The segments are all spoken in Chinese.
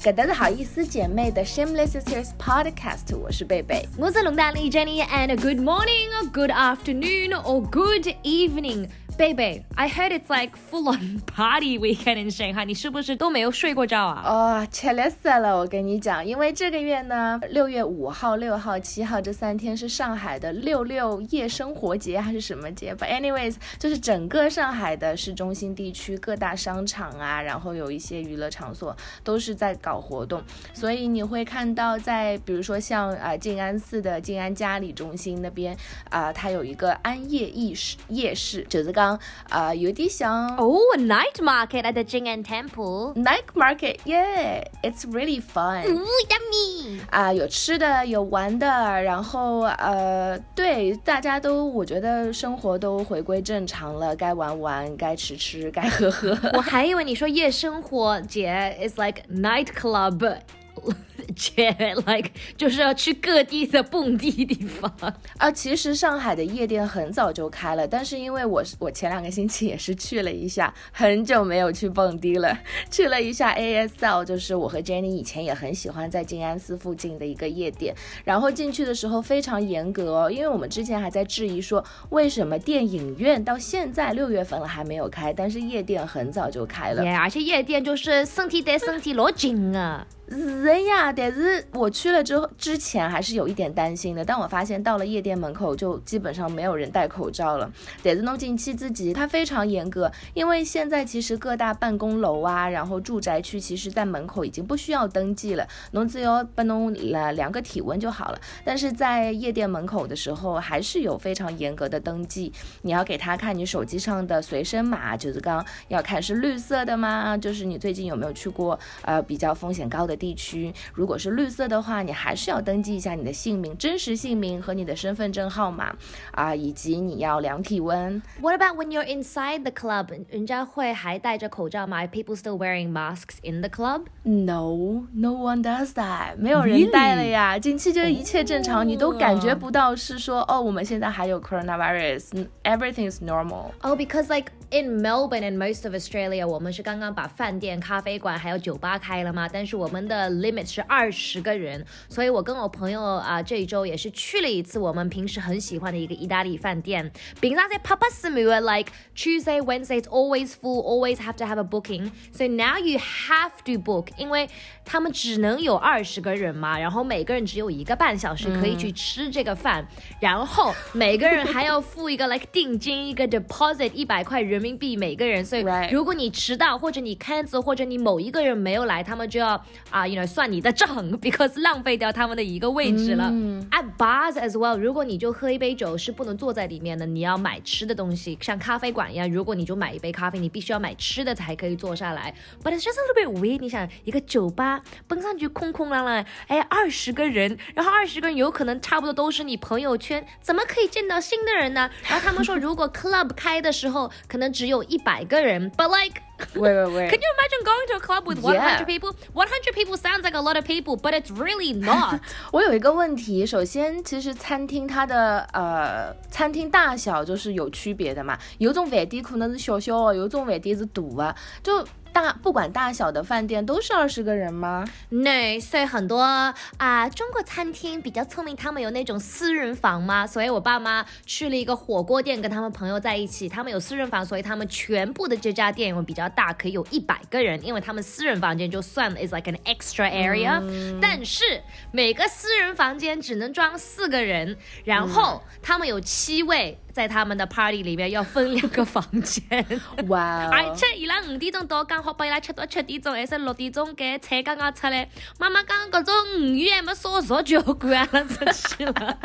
搿搭是好意思姐妹的 Shameless Sisters Podcast，我是贝贝。我是龙大丽 Jenny and good morning, good afternoon or good evening. Baby, I heard it's like full on party weekend in Shanghai. 你是不是都没有睡过觉啊？哦，吃力死了！我跟你讲，因为这个月呢，六月五号、六号、七号这三天是上海的六六夜生活节还是什么节？But anyways，就是整个上海的市中心地区各大商场啊，然后有一些娱乐场所都是在搞活动，所以你会看到在比如说像啊静安寺的静安嘉里中心那边啊，它有一个安夜夜市，夜市就是刚。啊，有点像 Oh, a night market at the Jing'an Temple. night market. Yeah, it's really fun. Ooh, yummy. 啊，有吃的，有玩的，然后呃，对，大家都我觉得生活都回归正常了，该玩玩，该吃吃，该喝喝。我还以为你说夜生活节 is like night club 节，like 就是要去各地的蹦迪地方。啊，其实上海的夜店很早就开了，但是因为我我前两个星期也是去了一下，很久没有去蹦迪了，去了一下 ASL，就是我和 Jenny 以前也很喜欢在静安寺附近的一个夜店，然后进去的时候非常严格哦，因为我们之前还在质疑说为什么电影院到现在六月份了还没有开，但是夜店很早就开了，对，而且夜店就是身体对身体老紧啊。是呀，但是我去了之后，之前还是有一点担心的。但我发现到了夜店门口，就基本上没有人戴口罩了。但是弄进去自己，它非常严格，因为现在其实各大办公楼啊，然后住宅区，其实在门口已经不需要登记了，侬只要帮侬量量个体温就好了。但是在夜店门口的时候，还是有非常严格的登记，你要给他看你手机上的随身码，就是刚要看是绿色的吗？就是你最近有没有去过呃比较风险高的。地区，如果是绿色的话，你还是要登记一下你的姓名、真实姓名和你的身份证号码啊，以及你要量体温。What about when you're inside the club？人家会还戴着口罩吗？People still wearing masks in the club? No, no one does that. 没有人戴了呀，进去就一切正常，你都感觉不到是说哦，我们现在还有 coronavirus. Everything is normal. Oh, because like in Melbourne and most of Australia，我们是刚刚把饭店、咖啡馆还有酒吧开了吗？但是我们的 limit 是 二十个人，所以我跟我朋友啊这一周也是去了一次我们平时很喜欢的一个意大利饭店。平常在 Papa like Tuesday, Wednesday it's always full, always have to have a booking. So now you have to book，因为他们只能有二十个人嘛，然后每个人只有一个半小时可以去吃这个饭，然后每个人还要付一个 like 定金一个 deposit 一百块人。人民币每个人，所以如果你迟到或者你 cancel 或者你某一个人没有来，他们就要啊，you know 算你的账，because 浪费掉他们的一个位置了。At bars as well，如果你就喝一杯酒是不能坐在里面的，你要买吃的东西，像咖啡馆一样，如果你就买一杯咖啡，你必须要买吃的才可以坐下来。But it's just a little bit weird。你想一个酒吧奔上去空空浪浪，哎，二十个人，然后二十个人有可能差不多都是你朋友圈，怎么可以见到新的人呢？然后他们说，如果 club 开的时候，可能只有一百个人，but like wait wait wait can you imagine going to a club with one hundred people one hundred people sounds like a lot of people but it's really not 我有一个问题首先其实餐厅它的呃餐厅大小就是有区别的嘛有种饭店可能是小小的有种饭店是大的就 大不管大小的饭店都是二十个人吗？No，所以很多啊中国餐厅比较聪明，他们有那种私人房嘛。所以我爸妈去了一个火锅店，跟他们朋友在一起，他们有私人房，所以他们全部的这家店因为比较大，可以有一百个人，因为他们私人房间就算了 is like an extra area，但是每个私人房间只能装四个人，然后他们有七位。在他们的 party 里面要分两个房间，哇！而且伊拉五点钟到，刚好把伊拉吃到七点钟，还是六点钟给菜刚刚出来。妈妈讲各种鱼鱼还没烧熟就要关了出去了。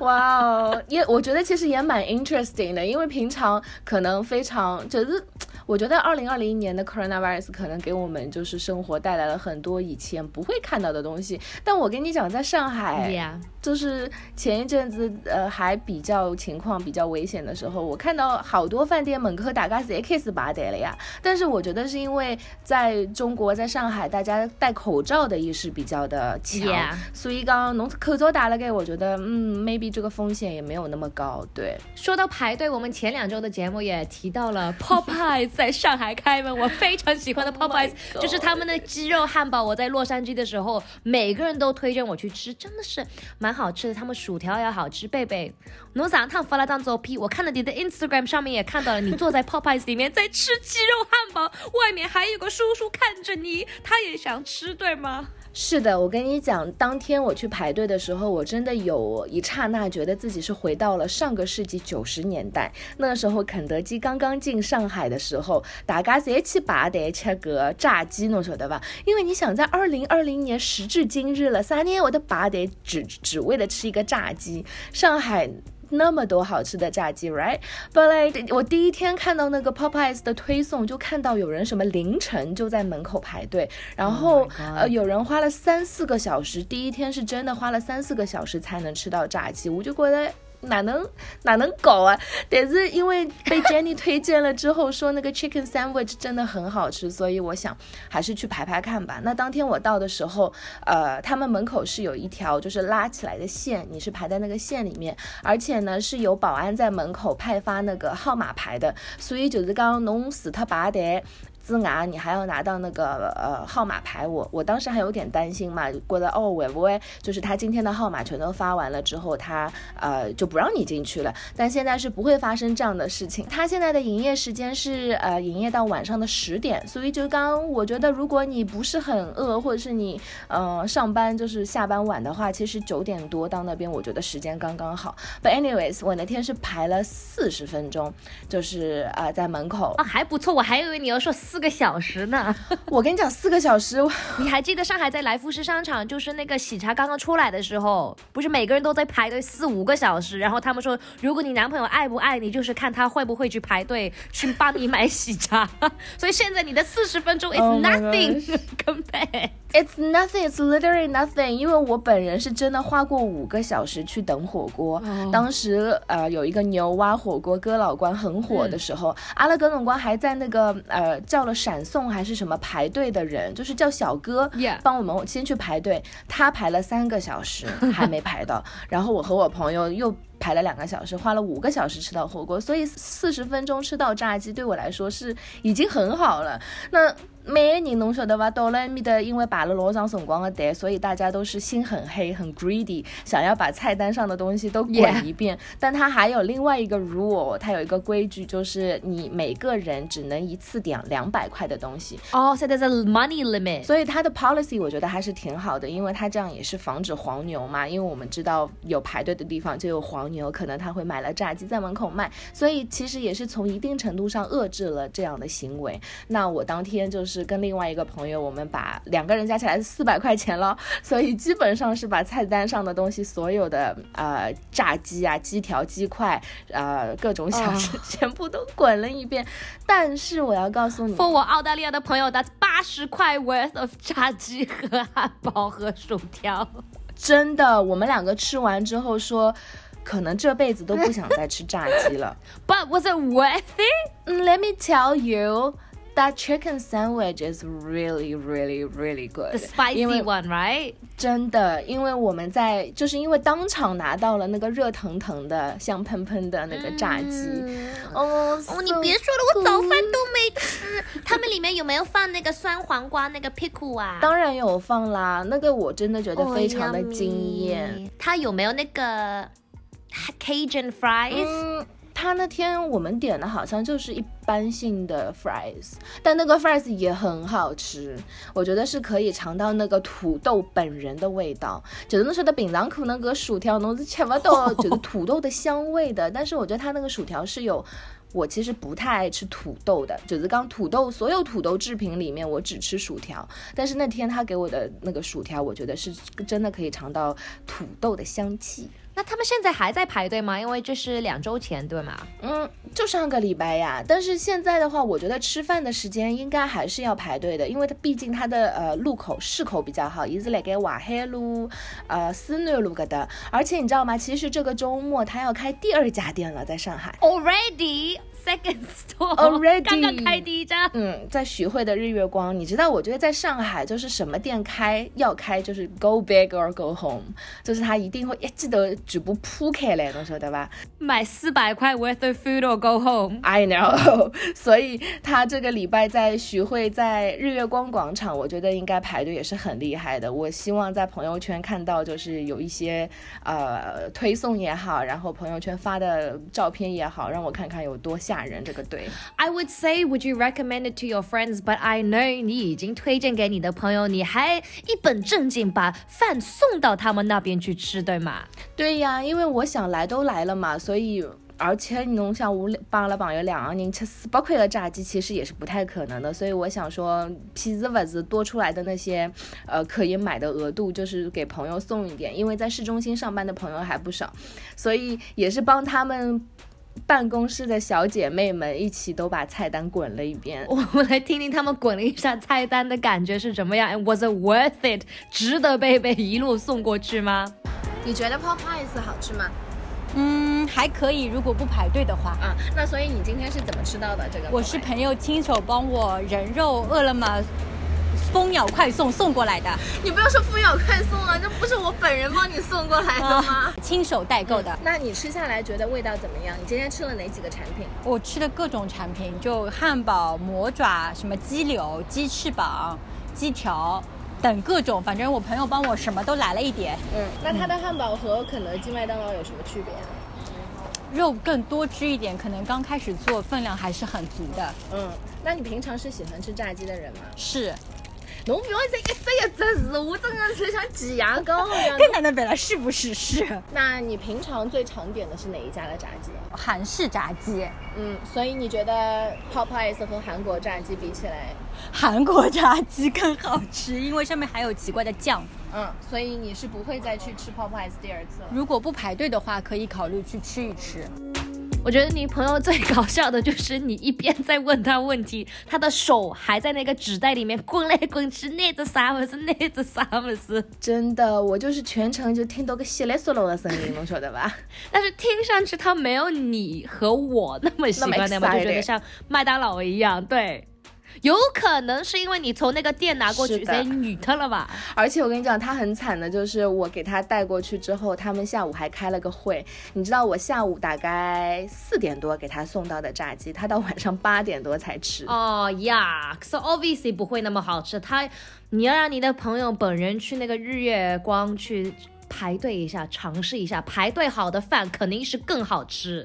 哇哦，也我觉得其实也蛮 interesting 的，因为平常可能非常就是，我觉得二零二零年的 coronavirus 可能给我们就是生活带来了很多以前不会看到的东西。但我跟你讲，在上海。就是前一阵子，呃，还比较情况比较危险的时候，我看到好多饭店门口大家是 K 始拔得了呀。但是我觉得是因为在中国，在上海，大家戴口罩的意识比较的强，所以刚侬口罩打了给，我觉得嗯，maybe 这个风险也没有那么高。对，说到排队，我们前两周的节目也提到了 Popeyes 在上海开门，我非常喜欢的 Popeyes 就是他们的鸡肉汉堡。我在洛杉矶的时候，每个人都推荐我去吃，真的是蛮。好吃的，他们薯条也好吃。贝贝，侬上趟发了张照片，我看到你的 Instagram 上面也看到了，你坐在 Popeyes 里面在吃鸡肉汉堡，外面还有个叔叔看着你，他也想吃，对吗？是的，我跟你讲，当天我去排队的时候，我真的有一刹那觉得自己是回到了上个世纪九十年代。那时候肯德基刚刚进上海的时候，大家在去排队吃个炸鸡，侬晓得吧？因为你想，在二零二零年时至今日了，三年我的排队只只为了吃一个炸鸡，上海。那么多好吃的炸鸡，right？But like 我第一天看到那个 Popeyes 的推送，就看到有人什么凌晨就在门口排队，然后呃有人花了三四个小时，第一天是真的花了三四个小时才能吃到炸鸡，我就觉得。哪能哪能搞啊！但是因为被 Jenny 推荐了之后，说那个 chicken sandwich 真的很好吃，所以我想还是去排排看吧。那当天我到的时候，呃，他们门口是有一条就是拉起来的线，你是排在那个线里面，而且呢是有保安在门口派发那个号码牌的，所以就是刚侬死他拔的。之外，你还要拿到那个呃号码牌，我我当时还有点担心嘛，觉得哦会不会就是他今天的号码全都发完了之后，他呃就不让你进去了。但现在是不会发生这样的事情。他现在的营业时间是呃营业到晚上的十点，所以就刚我觉得如果你不是很饿，或者是你呃上班就是下班晚的话，其实九点多到那边我觉得时间刚刚好。But anyways，我那天是排了四十分钟，就是啊在门口啊还不错，我还以为你要说四。四个小时呢，我跟你讲，四个小时，你还记得上海在来福士商场，就是那个喜茶刚刚出来的时候，不是每个人都在排队四五个小时，然后他们说，如果你男朋友爱不爱你，就是看他会不会去排队去帮你买喜茶。所以现在你的四十分钟 is nothing compared。It's nothing. It's literally nothing. 因为我本人是真的花过五个小时去等火锅。当时呃有一个牛蛙火锅哥老关很火的时候，阿拉哥总关还在那个呃叫了闪送还是什么排队的人，就是叫小哥帮我们先去排队。他排了三个小时 还没排到，然后我和我朋友又排了两个小时，花了五个小时吃到火锅，所以四十分钟吃到炸鸡对我来说是已经很好了。那。每个人侬晓得吧？到了面的，因为排了老长辰光的队，所以大家都是心很黑，很 greedy，想要把菜单上的东西都滚一遍。但他还有另外一个 rule，他有一个规矩，就是你每个人只能一次点两百块的东西。哦，所以 there's a money limit。所以他的 policy 我觉得还是挺好的，因为他这样也是防止黄牛嘛。因为我们知道有排队的地方就有黄牛，可能他会买了炸鸡在门口卖，所以其实也是从一定程度上遏制了这样的行为。那我当天就是。跟另外一个朋友，我们把两个人加起来是四百块钱了，所以基本上是把菜单上的东西，所有的呃炸鸡啊、鸡条、鸡块，呃各种小吃 全部都滚了一遍。但是我要告诉你，for 我澳大利亚的朋友，that's 八十块 worth of 炸鸡和汉堡和薯条。真的，我们两个吃完之后说，可能这辈子都不想再吃炸鸡了。But was it worth it? Let me tell you. That chicken sandwich is really, really, really good. The spicy one, right? 真的，因为我们在，就是因为当场拿到了那个热腾腾的、香喷喷的那个炸鸡。哦哦，你别说了，我早饭都没吃。他们里面有没有放那个酸黄瓜那个 pickle 啊？当然有放啦，那个我真的觉得非常的惊艳。它有没有那个 Cajun fries？他那天我们点的好像就是一般性的 fries，但那个 fries 也很好吃，我觉得是可以尝到那个土豆本人的味道。就是那时候的槟榔可能个薯条，侬是吃不到就是土豆的香味的。但是我觉得他那个薯条是有，我其实不太爱吃土豆的，就是刚土豆所有土豆制品里面我只吃薯条，但是那天他给我的那个薯条，我觉得是真的可以尝到土豆的香气。那他们现在还在排队吗？因为这是两周前，对吗？嗯，就上个礼拜呀。但是现在的话，我觉得吃饭的时间应该还是要排队的，因为它毕竟它的呃路口市口比较好，一直来给瓦海路、呃思南路个的。而且你知道吗？其实这个周末他要开第二家店了，在上海。Already second store already 刚刚开第一家。嗯，在徐汇的日月光，你知道？我觉得在上海就是什么店开要开就是 go big or go home，就是他一定会一记得。全部铺开来，侬晓得吧？买四百块 worth of food or go home。I know。所以他这个礼拜在徐汇，在日月光广场，我觉得应该排队也是很厉害的。我希望在朋友圈看到，就是有一些呃推送也好，然后朋友圈发的照片也好，让我看看有多吓人这个对。I would say, would you recommend it to your friends? But I know 你已经推荐给你的朋友，你还一本正经把饭送到他们那边去吃，对吗？对。呀，因为我想来都来了嘛，所以而且你侬想我帮了朋友两个人吃四百块的炸鸡，其实也是不太可能的。所以我想说，皮子不子多出来的那些，呃，可以买的额度，就是给朋友送一点。因为在市中心上班的朋友还不少，所以也是帮他们办公室的小姐妹们一起都把菜单滚了一遍。我们来听听他们滚了一下菜单的感觉是什么样？Was it worth it？值得贝贝一路送过去吗？你觉得 Popeyes 好吃吗？嗯，还可以，如果不排队的话。啊，那所以你今天是怎么吃到的这个？我是朋友亲手帮我人肉饿了么蜂鸟快送送过来的。你不要说蜂鸟快送了，这不是我本人帮你送过来的吗？亲手代购的。那你吃下来觉得味道怎么样？你今天吃了哪几个产品？我吃的各种产品，就汉堡、魔爪、什么鸡柳、鸡翅膀、鸡条。等各种，反正我朋友帮我什么都来了一点。嗯，那它的汉堡和肯德基、麦当劳有什么区别？啊肉更多汁一点，可能刚开始做分量还是很足的。嗯，那你平常是喜欢吃炸鸡的人吗？是。侬不要再一只一只字，我真的是像挤牙膏一样。跟奶奶本来，是不是？是。那你平常最常点的是哪一家的炸鸡？韩式炸鸡。嗯，所以你觉得 Popeyes 和韩国炸鸡比起来？韩国炸鸡更好吃，因为上面还有奇怪的酱。嗯，所以你是不会再去吃 Popeyes 第二次了。如果不排队的话，可以考虑去吃一吃。我觉得你朋友最搞笑的就是你一边在问他问题，他的手还在那个纸袋里面滚来滚去，那只啥么子，那只啥么子。真的，我就是全程就听到个稀里嗦罗的声音，你晓得吧？但是听上去他没有你和我那么喜欢那么，就觉得像麦当劳一样，对。有可能是因为你从那个店拿过去才女的了吧？而且我跟你讲，他很惨的，就是我给他带过去之后，他们下午还开了个会。你知道我下午大概四点多给他送到的炸鸡，他到晚上八点多才吃。哦呀，so obviously 不会那么好吃。他，你要让你的朋友本人去那个日月光去排队一下，尝试一下，排队好的饭肯定是更好吃。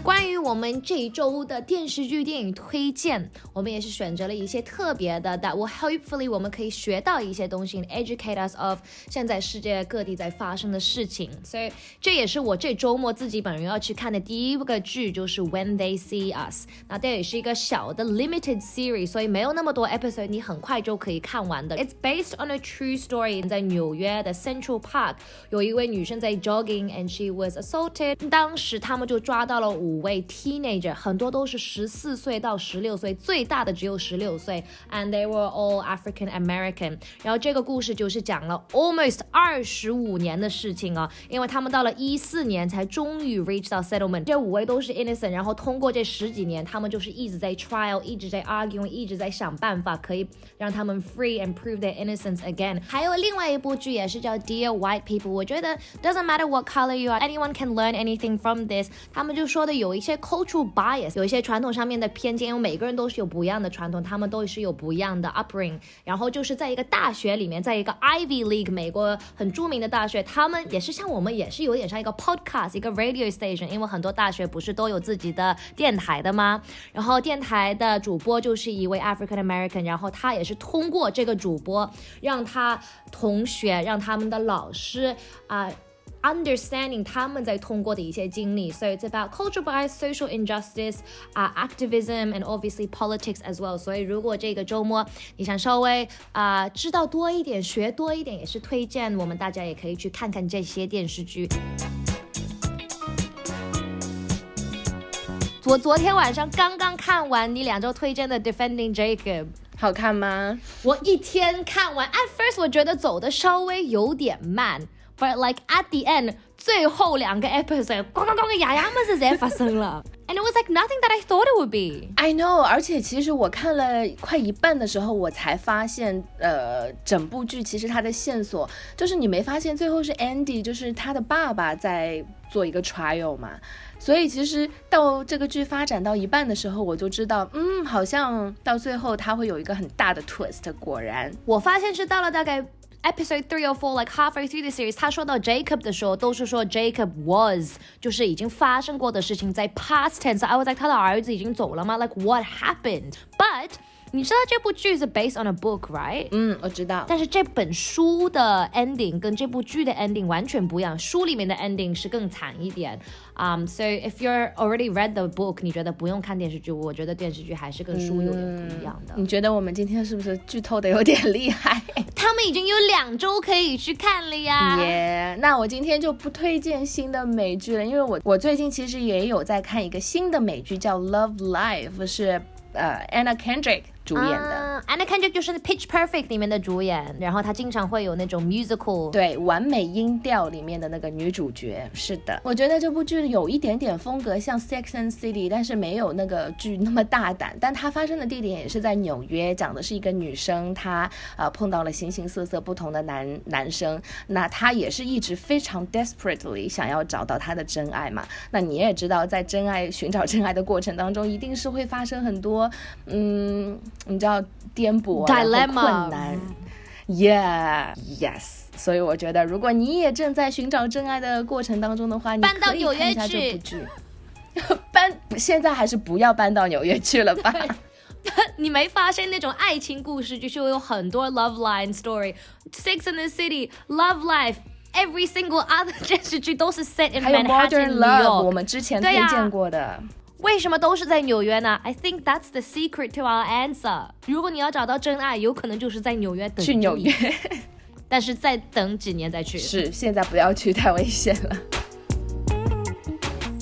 关于我们这一周的电视剧、电影推荐，我们也是选择了一些特别的，that will hopefully 我们可以学到一些东西，educate us of 现在世界各地在发生的事情。所以这也是我这周末自己本人要去看的第一个剧，就是 When They See Us。那这也是一个小的 limited series，所以没有那么多 episode，你很快就可以看完的。It's based on a true story，在纽约的 Central Park 有一位女生在 jogging，and she was assaulted。当时他们就抓到。了五位 teenager，很多都是十四岁到十六岁，最大的只有十六岁，and they were all African American。然后这个故事就是讲了 almost 二十五年的事情啊，因为他们到了一四年才终于 reach 到 settlement。这五位都是 innocent，然后通过这十几年，他们就是一直在 trial，一直在 arguing，一直在想办法可以让他们 free and prove their innocence again。还有另外一部剧也是叫 Dear White People，我觉得 doesn't matter what color you are，anyone can learn anything from this。他们就说的 有一些 cultural bias，有一些传统上面的偏见，因为每个人都是有不一样的传统，他们都是有不一样的 upbringing。然后就是在一个大学里面，在一个 Ivy League 美国很著名的大学，他们也是像我们，也是有点像一个 podcast，一个 radio station。因为很多大学不是都有自己的电台的吗？然后电台的主播就是一位 African American，然后他也是通过这个主播，让他同学，让他们的老师啊。Understanding 他们在通过的一些经历。So it's about cultural bias, social injustice, uh, activism, and obviously politics as well. 所以如果这个周末你想稍微啊、呃、知道多一点、学多一点，也是推荐我们大家也可以去看看这些电视剧。我昨天晚上刚刚看完你两周推荐的《Defending Jacob》。好看吗？我一天看完。At first，我觉得走的稍微有点慢，but like at the end，最后两个 episode，咣咣咣个牙牙么子在发生了。And it was like nothing that I thought it would be. I know，而且其实我看了快一半的时候，我才发现，呃，整部剧其实它的线索就是你没发现，最后是 Andy，就是他的爸爸在做一个 trial 嘛。所以其实到这个剧发展到一半的时候，我就知道，嗯，好像到最后它会有一个很大的 twist。果然，我发现是到了大概 episode three or four，like halfway through the series，他说到 Jacob 的时候，都是说 Jacob was，就是已经发生过的事情，在 past tense。I was like，他的儿子已经走了吗？Like what happened？But 你知道这部剧是 based on a book，right？嗯，我知道。但是这本书的 ending 跟这部剧的 ending 完全不一样，书里面的 ending 是更惨一点。Um, so if you're already read the book，你觉得不用看电视剧，我觉得电视剧还是跟书有点不一样的。你觉得我们今天是不是剧透的有点厉害？ 他们已经有两周可以去看了呀。耶，那我今天就不推荐新的美剧了，因为我我最近其实也有在看一个新的美剧，叫《Love Life》，是呃 Anna Kendrick。主演的，Anna Kendrick 就是《Pitch Perfect》里面的主演，然后她经常会有那种 musical，对，完美音调里面的那个女主角。是的，我觉得这部剧有一点点风格像《Sex and City》，但是没有那个剧那么大胆。但它发生的地点也是在纽约，讲的是一个女生，她呃碰到了形形色色不同的男男生，那她也是一直非常 desperately 想要找到她的真爱嘛。那你也知道，在真爱寻找真爱的过程当中，一定是会发生很多嗯。你知道颠簸啊，然后困难，Yeah，Yes。所以我觉得，如果你也正在寻找真爱的过程当中的话，你可以看一下这部剧。搬现在还是不要搬到纽约去了吧？你没发现那种爱情故事就是有很多 love line story，Six in the City，Love Life，every single other 电视剧都是 set in Manhattan New York。我们之前推荐过的。为什么都是在纽约呢？I think that's the secret to our answer。如果你要找到真爱，有可能就是在纽约等。去纽约，但是再等几年再去。是，现在不要去，太危险了。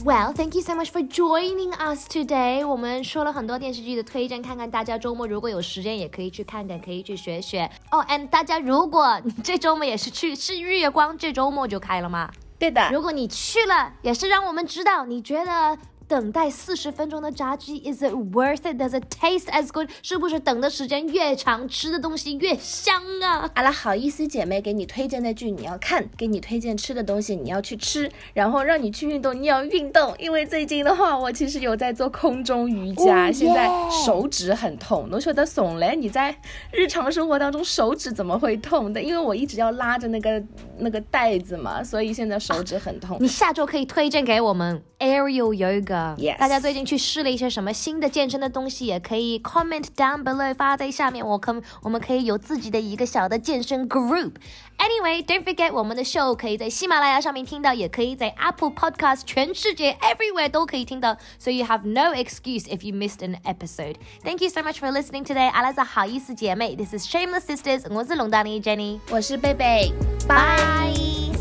Well, thank you so much for joining us today。我们说了很多电视剧的推荐，看看大家周末如果有时间也可以去看看，可以去学学。哦，and 大家如果这周末也是去，是日月光这周末就开了吗？对的。如果你去了，也是让我们知道你觉得。等待四十分钟的炸鸡，Is it worth it? Does it taste as good? 是不是等的时间越长，吃的东西越香啊？好了，好意思姐妹给你推荐的剧你要看，给你推荐吃的东西你要去吃，然后让你去运动你要运动。因为最近的话，我其实有在做空中瑜伽，现在手指很痛。我觉得怂嘞，你在日常生活当中手指怎么会痛的？因为我一直要拉着那个那个带子嘛，所以现在手指很痛。你下周可以推荐给我们 Aerial Yoga。Yes. 大家最近去试了一些什么新的健身的东西，也可以 comment down below 发在下面，我可我们可以有自己的一个小的健身 group。Anyway, don't forget 我们的 show 可以在喜马拉雅上面听到，也可以在 Apple Podcast 全世界 everywhere 都可以听到，so you have no excuse if you missed an episode. Thank you so much for listening today. 阿拉是好意思姐妹，This is Shameless Sisters，我是龙丹妮 Jenny，我是贝贝，拜。